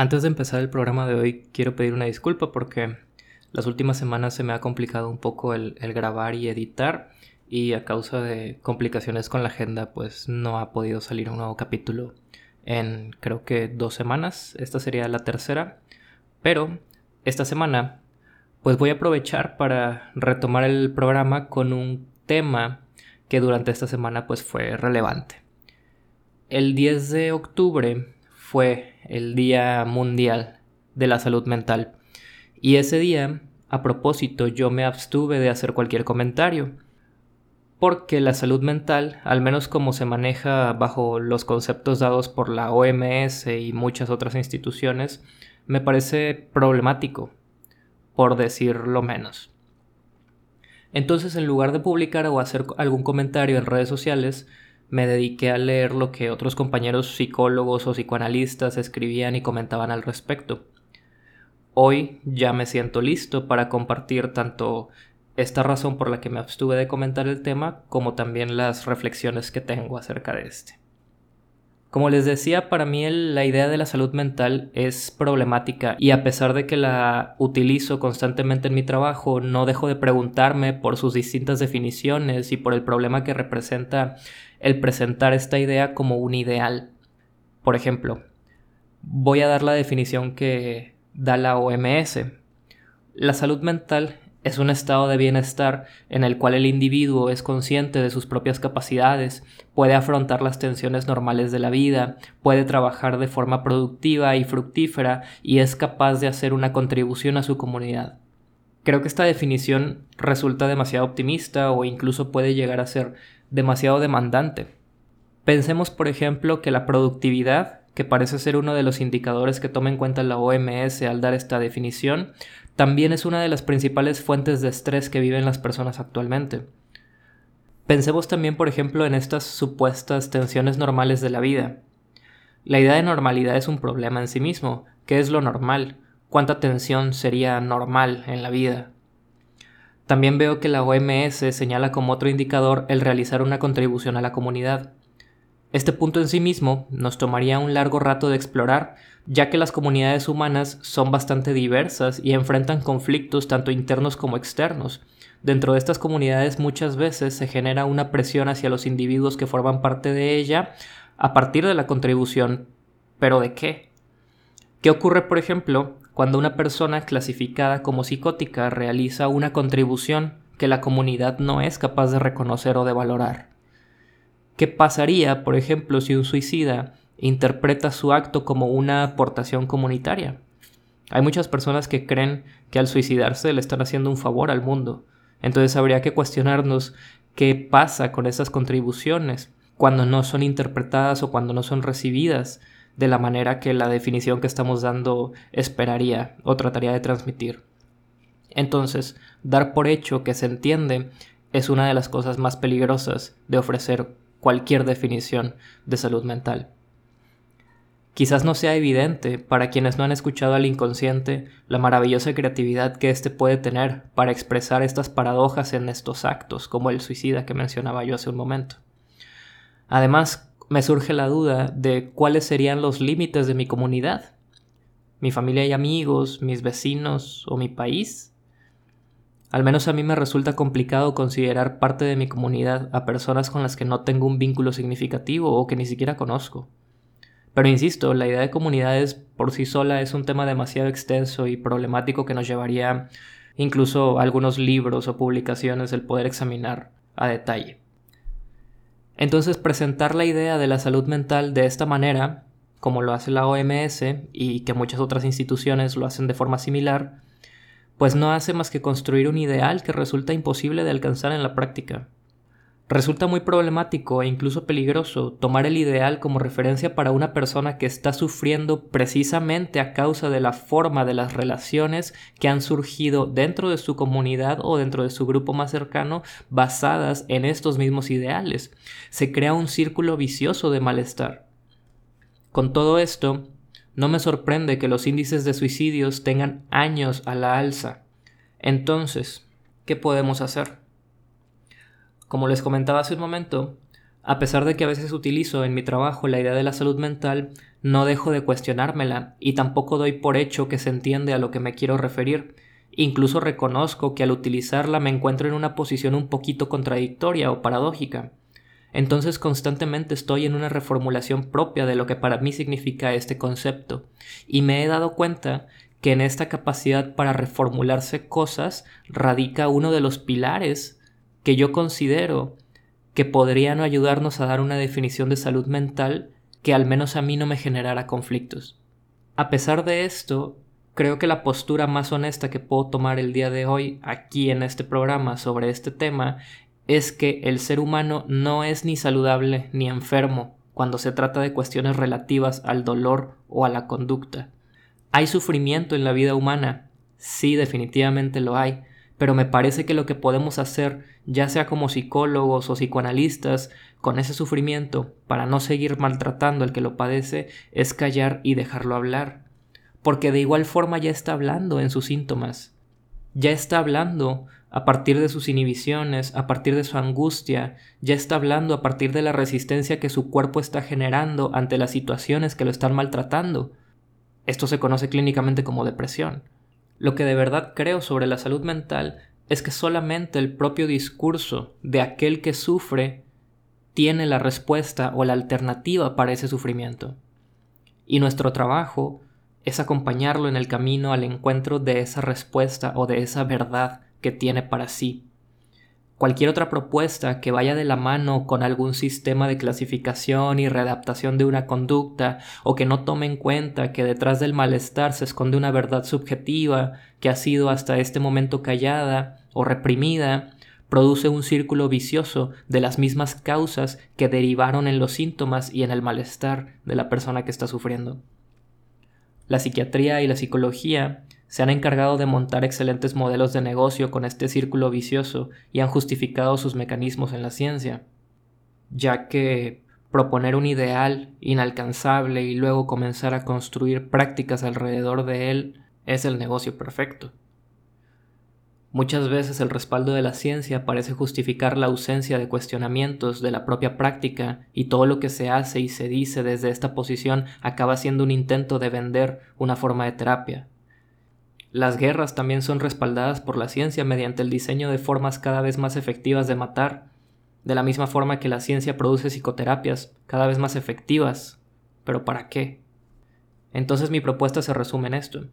Antes de empezar el programa de hoy, quiero pedir una disculpa porque las últimas semanas se me ha complicado un poco el, grabar y editar y a causa de complicaciones con la agenda pues no ha podido salir un nuevo capítulo en creo que dos semanas. Esta sería la tercera. Pero esta semana pues voy a aprovechar para retomar el programa con un tema que durante esta semana pues fue relevante. El 10 de octubre fue el Día Mundial de la Salud Mental. Y ese día, a propósito, yo me abstuve de hacer cualquier comentario. Porque la salud mental, al menos como se maneja bajo los conceptos dados por la OMS y muchas otras instituciones, me parece problemático, por decirlo menos. Entonces, en lugar de publicar o hacer algún comentario en redes sociales, me dediqué a leer lo que otros compañeros psicólogos o psicoanalistas escribían y comentaban al respecto. Hoy ya me siento listo para compartir tanto esta razón por la que me abstuve de comentar el tema como también las reflexiones que tengo acerca de este. Como les decía, para mí la idea de la salud mental es problemática y a pesar de que la utilizo constantemente en mi trabajo, no dejo de preguntarme por sus distintas definiciones y por el problema que representa el presentar esta idea como un ideal. Por ejemplo, voy a dar la definición que da la OMS. La salud mental es un estado de bienestar en el cual el individuo es consciente de sus propias capacidades, puede afrontar las tensiones normales de la vida, puede trabajar de forma productiva y fructífera y es capaz de hacer una contribución a su comunidad. Creo que esta definición resulta demasiado optimista o incluso puede llegar a ser demasiado demandante. Pensemos, por ejemplo, que la productividad, que parece ser uno de los indicadores que toma en cuenta la OMS al dar esta definición, también es una de las principales fuentes de estrés que viven las personas actualmente. Pensemos también, por ejemplo, en estas supuestas tensiones normales de la vida. La idea de normalidad es un problema en sí mismo. ¿Qué es lo normal? ¿Cuánta tensión sería normal en la vida? También veo que la OMS señala como otro indicador el realizar una contribución a la comunidad. Este punto en sí mismo nos tomaría un largo rato de explorar, ya que las comunidades humanas son bastante diversas y enfrentan conflictos tanto internos como externos. Dentro de estas comunidades muchas veces se genera una presión hacia los individuos que forman parte de ella a partir de la contribución. ¿Pero de qué? ¿Qué ocurre, por ejemplo, cuando una persona clasificada como psicótica realiza una contribución que la comunidad no es capaz de reconocer o de valorar. ¿Qué pasaría, por ejemplo, si un suicida interpreta su acto como una aportación comunitaria? Hay muchas personas que creen que al suicidarse le están haciendo un favor al mundo. Entonces habría que cuestionarnos qué pasa con esas contribuciones cuando no son interpretadas o cuando no son recibidas de la manera que la definición que estamos dando esperaría o trataría de transmitir. Entonces, dar por hecho que se entiende es una de las cosas más peligrosas de ofrecer cualquier definición de salud mental. Quizás no sea evidente para quienes no han escuchado al inconsciente la maravillosa creatividad que éste puede tener para expresar estas paradojas en estos actos, como el suicida que mencionaba yo hace un momento. Además, me surge la duda de cuáles serían los límites de mi comunidad. Mi familia y amigos, mis vecinos o mi país. Al menos a mí me resulta complicado considerar parte de mi comunidad a personas con las que no tengo un vínculo significativo o que ni siquiera conozco. Pero insisto, la idea de comunidades por sí sola es un tema demasiado extenso y problemático que nos llevaría incluso algunos libros o publicaciones el poder examinar a detalle. Entonces presentar la idea de la salud mental de esta manera, como lo hace la OMS y que muchas otras instituciones lo hacen de forma similar, pues no hace más que construir un ideal que resulta imposible de alcanzar en la práctica. Resulta muy problemático e incluso peligroso tomar el ideal como referencia para una persona que está sufriendo precisamente a causa de la forma de las relaciones que han surgido dentro de su comunidad o dentro de su grupo más cercano basadas en estos mismos ideales. Se crea un círculo vicioso de malestar. Con todo esto, no me sorprende que los índices de suicidios tengan años a la alza. Entonces, ¿qué podemos hacer? Como les comentaba hace un momento, a pesar de que a veces utilizo en mi trabajo la idea de la salud mental, no dejo de cuestionármela y tampoco doy por hecho que se entiende a lo que me quiero referir. Incluso reconozco que al utilizarla me encuentro en una posición un poquito contradictoria o paradójica. Entonces constantemente estoy en una reformulación propia de lo que para mí significa este concepto, y me he dado cuenta que en esta capacidad para reformularse cosas radica uno de los pilares que yo considero que podrían ayudarnos a dar una definición de salud mental que al menos a mí no me generara conflictos. A pesar de esto, creo que la postura más honesta que puedo tomar el día de hoy aquí en este programa sobre este tema es que el ser humano no es ni saludable ni enfermo cuando se trata de cuestiones relativas al dolor o a la conducta. ¿Hay sufrimiento en la vida humana? Sí, definitivamente lo hay, pero me parece que lo que podemos hacer, ya sea como psicólogos o psicoanalistas, con ese sufrimiento, para no seguir maltratando al que lo padece, es callar y dejarlo hablar. Porque de igual forma ya está hablando en sus síntomas. Ya está hablando a partir de sus inhibiciones, a partir de su angustia, ya está hablando a partir de la resistencia que su cuerpo está generando ante las situaciones que lo están maltratando. Esto se conoce clínicamente como depresión. Lo que de verdad creo sobre la salud mental es que solamente el propio discurso de aquel que sufre tiene la respuesta o la alternativa para ese sufrimiento. Y nuestro trabajo es acompañarlo en el camino al encuentro de esa respuesta o de esa verdad que tiene para sí. Cualquier otra propuesta que vaya de la mano con algún sistema de clasificación y readaptación de una conducta o que no tome en cuenta que detrás del malestar se esconde una verdad subjetiva que ha sido hasta este momento callada o reprimida, produce un círculo vicioso de las mismas causas que derivaron en los síntomas y en el malestar de la persona que está sufriendo. La psiquiatría y la psicología se han encargado de montar excelentes modelos de negocio con este círculo vicioso y han justificado sus mecanismos en la ciencia, ya que proponer un ideal inalcanzable y luego comenzar a construir prácticas alrededor de él es el negocio perfecto. Muchas veces el respaldo de la ciencia parece justificar la ausencia de cuestionamientos de la propia práctica y todo lo que se hace y se dice desde esta posición acaba siendo un intento de vender una forma de terapia, las guerras también son respaldadas por la ciencia mediante el diseño de formas cada vez más efectivas de matar, de la misma forma que la ciencia produce psicoterapias cada vez más efectivas. ¿Pero para qué? Entonces mi propuesta se resume en esto.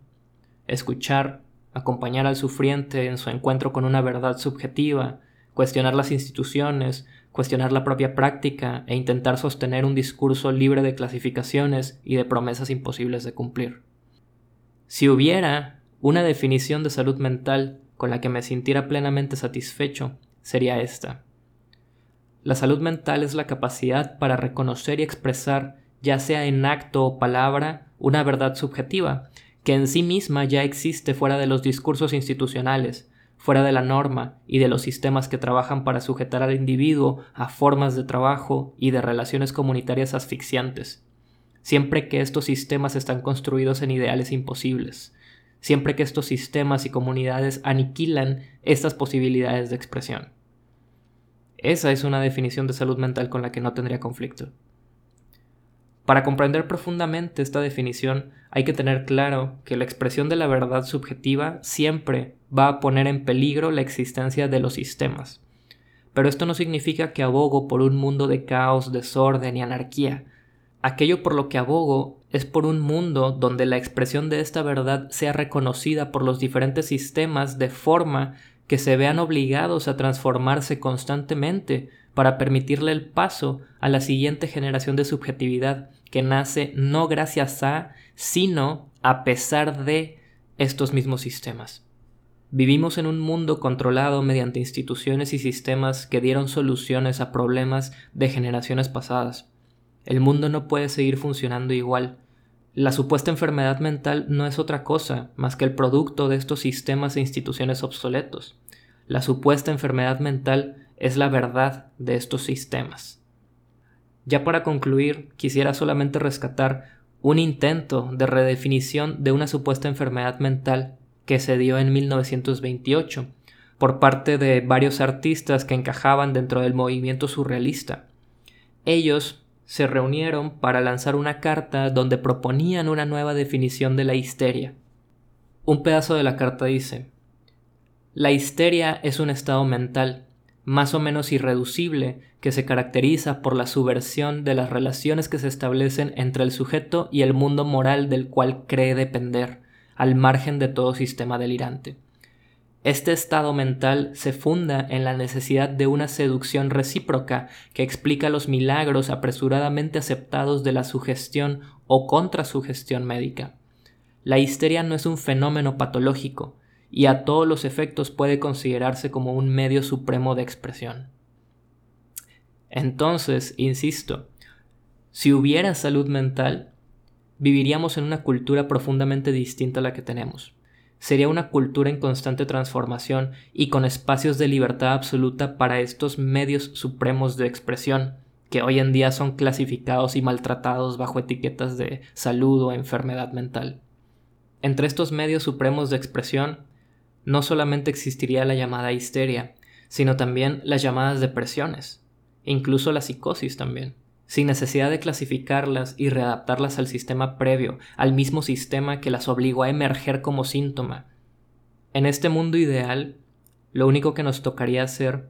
Escuchar, acompañar al sufriente en su encuentro con una verdad subjetiva, cuestionar las instituciones, cuestionar la propia práctica e intentar sostener un discurso libre de clasificaciones y de promesas imposibles de cumplir. Si hubiera una definición de salud mental con la que me sintiera plenamente satisfecho sería esta. La salud mental es la capacidad para reconocer y expresar, ya sea en acto o palabra, una verdad subjetiva, que en sí misma ya existe fuera de los discursos institucionales, fuera de la norma y de los sistemas que trabajan para sujetar al individuo a formas de trabajo y de relaciones comunitarias asfixiantes, siempre que estos sistemas están construidos en ideales imposibles, siempre que estos sistemas y comunidades aniquilan estas posibilidades de expresión. Esa es una definición de salud mental con la que no tendría conflicto. Para comprender profundamente esta definición hay que tener claro que la expresión de la verdad subjetiva siempre va a poner en peligro la existencia de los sistemas. Pero esto no significa que abogo por un mundo de caos, desorden y anarquía, Aquello por lo que abogo es por un mundo donde la expresión de esta verdad sea reconocida por los diferentes sistemas de forma que se vean obligados a transformarse constantemente para permitirle el paso a la siguiente generación de subjetividad que nace no gracias a, sino a pesar de estos mismos sistemas. Vivimos en un mundo controlado mediante instituciones y sistemas que dieron soluciones a problemas de generaciones pasadas. El mundo no puede seguir funcionando igual. La supuesta enfermedad mental no es otra cosa más que el producto de estos sistemas e instituciones obsoletos. La supuesta enfermedad mental es la verdad de estos sistemas. Ya para concluir, quisiera solamente rescatar un intento de redefinición de una supuesta enfermedad mental que se dio en 1928 por parte de varios artistas que encajaban dentro del movimiento surrealista. Ellos se reunieron para lanzar una carta donde proponían una nueva definición de la histeria. Un pedazo de la carta dice, La histeria es un estado mental, más o menos irreducible, que se caracteriza por la subversión de las relaciones que se establecen entre el sujeto y el mundo moral del cual cree depender, al margen de todo sistema delirante. Este estado mental se funda en la necesidad de una seducción recíproca que explica los milagros apresuradamente aceptados de la sugestión o contrasugestión médica. La histeria no es un fenómeno patológico y a todos los efectos puede considerarse como un medio supremo de expresión. Entonces, insisto, si hubiera salud mental, viviríamos en una cultura profundamente distinta a la que tenemos sería una cultura en constante transformación y con espacios de libertad absoluta para estos medios supremos de expresión, que hoy en día son clasificados y maltratados bajo etiquetas de salud o enfermedad mental. Entre estos medios supremos de expresión, no solamente existiría la llamada histeria, sino también las llamadas depresiones, incluso la psicosis también sin necesidad de clasificarlas y readaptarlas al sistema previo, al mismo sistema que las obligó a emerger como síntoma. En este mundo ideal, lo único que nos tocaría hacer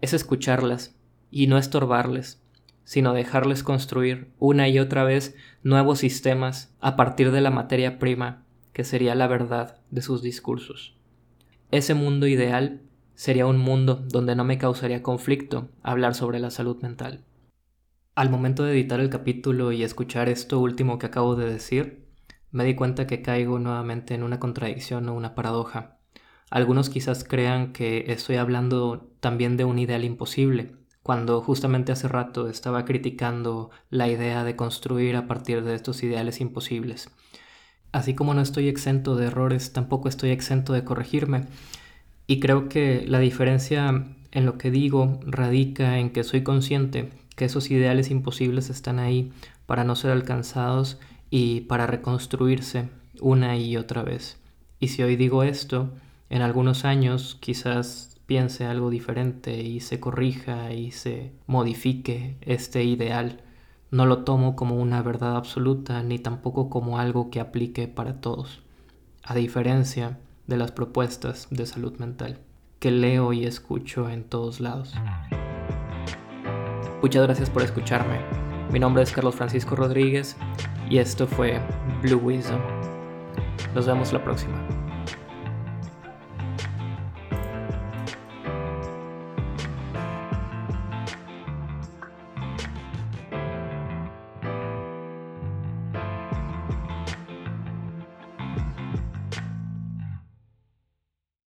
es escucharlas y no estorbarles, sino dejarles construir una y otra vez nuevos sistemas a partir de la materia prima, que sería la verdad de sus discursos. Ese mundo ideal sería un mundo donde no me causaría conflicto hablar sobre la salud mental. Al momento de editar el capítulo y escuchar esto último que acabo de decir, me di cuenta que caigo nuevamente en una contradicción o una paradoja. Algunos quizás crean que estoy hablando también de un ideal imposible, cuando justamente hace rato estaba criticando la idea de construir a partir de estos ideales imposibles. Así como no estoy exento de errores, tampoco estoy exento de corregirme. Y creo que la diferencia en lo que digo radica en que soy consciente que esos ideales imposibles están ahí para no ser alcanzados y para reconstruirse una y otra vez. Y si hoy digo esto, en algunos años quizás piense algo diferente y se corrija y se modifique este ideal. No lo tomo como una verdad absoluta ni tampoco como algo que aplique para todos, a diferencia de las propuestas de salud mental que leo y escucho en todos lados. Muchas gracias por escucharme. Mi nombre es Carlos Francisco Rodríguez y esto fue Blue Wisdom. Nos vemos la próxima.